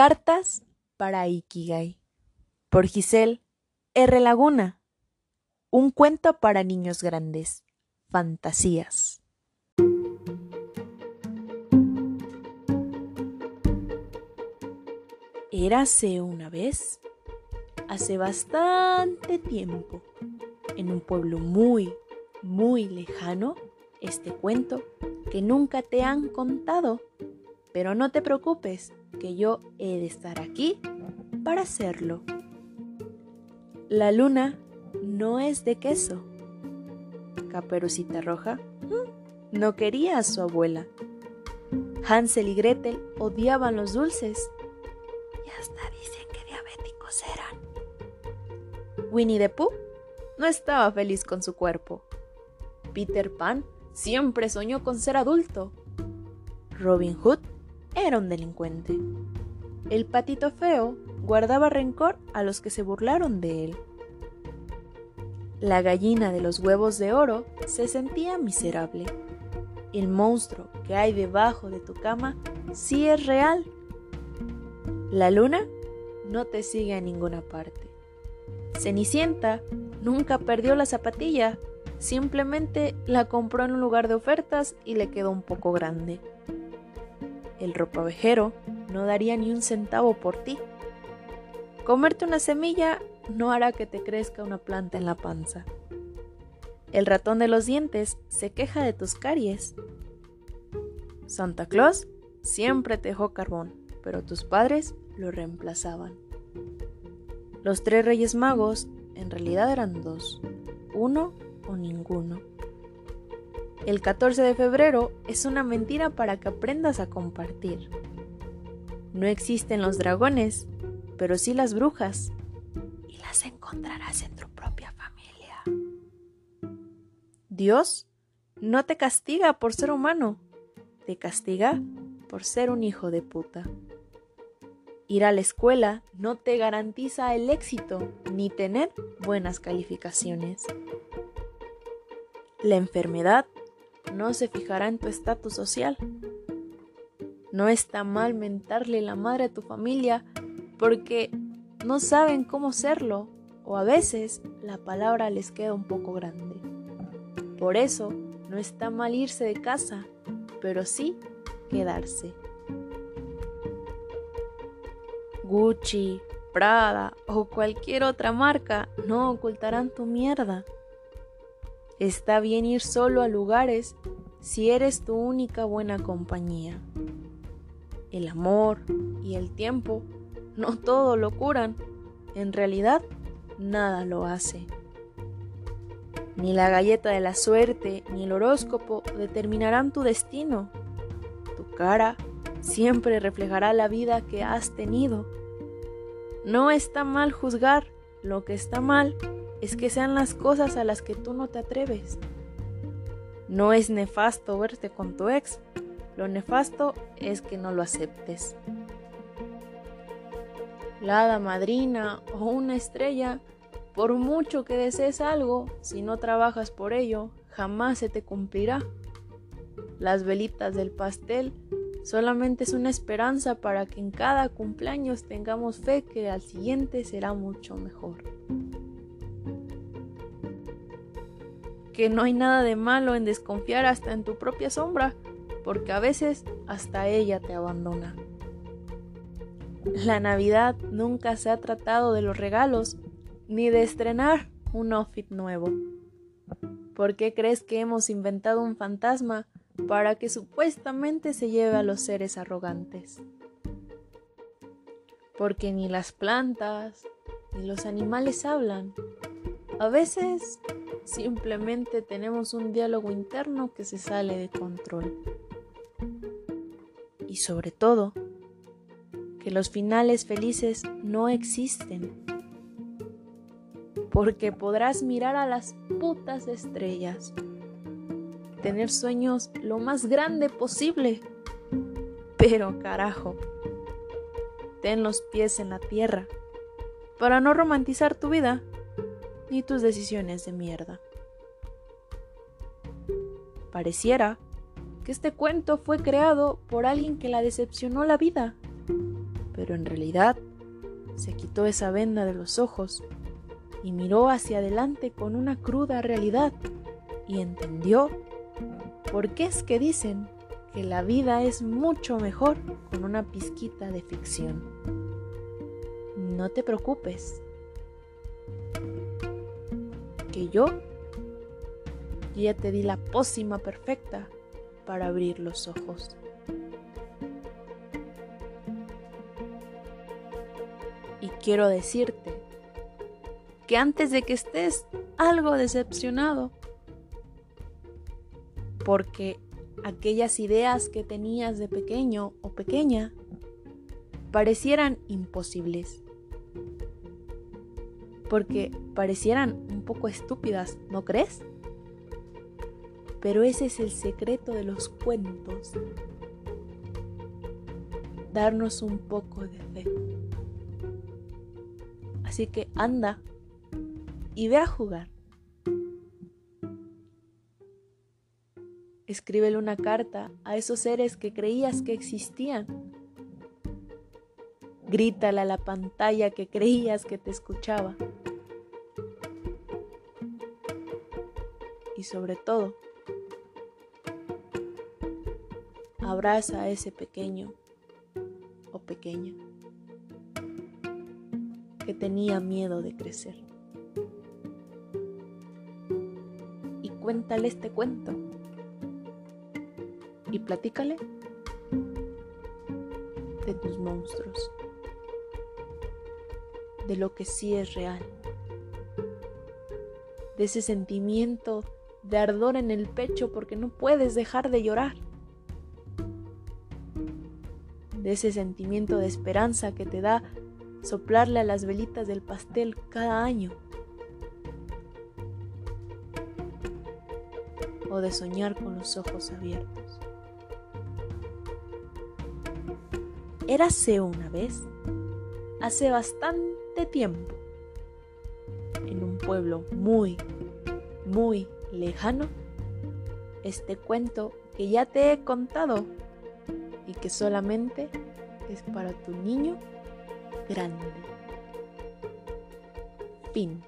Cartas para Ikigai por Giselle R. Laguna. Un cuento para niños grandes. Fantasías. Érase una vez, hace bastante tiempo, en un pueblo muy, muy lejano, este cuento que nunca te han contado. Pero no te preocupes, que yo he de estar aquí para hacerlo. La luna no es de queso. Caperucita Roja mm, no quería a su abuela. Hansel y Gretel odiaban los dulces. Y hasta dicen que diabéticos eran. Winnie the Pooh no estaba feliz con su cuerpo. Peter Pan siempre soñó con ser adulto. Robin Hood era un delincuente. El patito feo guardaba rencor a los que se burlaron de él. La gallina de los huevos de oro se sentía miserable. El monstruo que hay debajo de tu cama sí es real. La luna no te sigue a ninguna parte. Cenicienta nunca perdió la zapatilla, simplemente la compró en un lugar de ofertas y le quedó un poco grande. El ropavejero no daría ni un centavo por ti. Comerte una semilla no hará que te crezca una planta en la panza. El ratón de los dientes se queja de tus caries. Santa Claus siempre te dejó carbón, pero tus padres lo reemplazaban. Los tres reyes magos en realidad eran dos, uno o ninguno. El 14 de febrero es una mentira para que aprendas a compartir. No existen los dragones, pero sí las brujas. Y las encontrarás en tu propia familia. Dios no te castiga por ser humano, te castiga por ser un hijo de puta. Ir a la escuela no te garantiza el éxito ni tener buenas calificaciones. La enfermedad no se fijará en tu estatus social. No está mal mentarle la madre a tu familia porque no saben cómo serlo o a veces la palabra les queda un poco grande. Por eso no está mal irse de casa, pero sí quedarse. Gucci, Prada o cualquier otra marca no ocultarán tu mierda. Está bien ir solo a lugares si eres tu única buena compañía. El amor y el tiempo no todo lo curan, en realidad nada lo hace. Ni la galleta de la suerte ni el horóscopo determinarán tu destino. Tu cara siempre reflejará la vida que has tenido. No está mal juzgar, lo que está mal es que sean las cosas a las que tú no te atreves. No es nefasto verte con tu ex, lo nefasto es que no lo aceptes. La hada madrina o una estrella, por mucho que desees algo, si no trabajas por ello, jamás se te cumplirá. Las velitas del pastel solamente es una esperanza para que en cada cumpleaños tengamos fe que al siguiente será mucho mejor. Que no hay nada de malo en desconfiar hasta en tu propia sombra, porque a veces hasta ella te abandona. La Navidad nunca se ha tratado de los regalos ni de estrenar un outfit nuevo. ¿Por qué crees que hemos inventado un fantasma para que supuestamente se lleve a los seres arrogantes? Porque ni las plantas ni los animales hablan. A veces Simplemente tenemos un diálogo interno que se sale de control. Y sobre todo, que los finales felices no existen. Porque podrás mirar a las putas estrellas, tener sueños lo más grande posible. Pero carajo, ten los pies en la tierra para no romantizar tu vida ni tus decisiones de mierda. Pareciera que este cuento fue creado por alguien que la decepcionó la vida, Pero en realidad se quitó esa venda de los ojos y miró hacia adelante con una cruda realidad y entendió por qué es que dicen que la vida es mucho mejor con una pizquita de ficción. No te preocupes, yo ya te di la pócima perfecta para abrir los ojos. Y quiero decirte que antes de que estés algo decepcionado, porque aquellas ideas que tenías de pequeño o pequeña parecieran imposibles, porque parecieran un poco estúpidas, ¿no crees? Pero ese es el secreto de los cuentos, darnos un poco de fe. Así que anda y ve a jugar. Escríbele una carta a esos seres que creías que existían. Grítale a la pantalla que creías que te escuchaba. Y sobre todo, abraza a ese pequeño o pequeña que tenía miedo de crecer. Y cuéntale este cuento. Y platícale de tus monstruos, de lo que sí es real, de ese sentimiento de ardor en el pecho porque no puedes dejar de llorar, de ese sentimiento de esperanza que te da soplarle a las velitas del pastel cada año. o de soñar con los ojos abiertos. Érase una vez, hace bastante tiempo, en un pueblo muy, muy lejano, este cuento que ya te he contado y que solamente es para tu niño grande. Fin.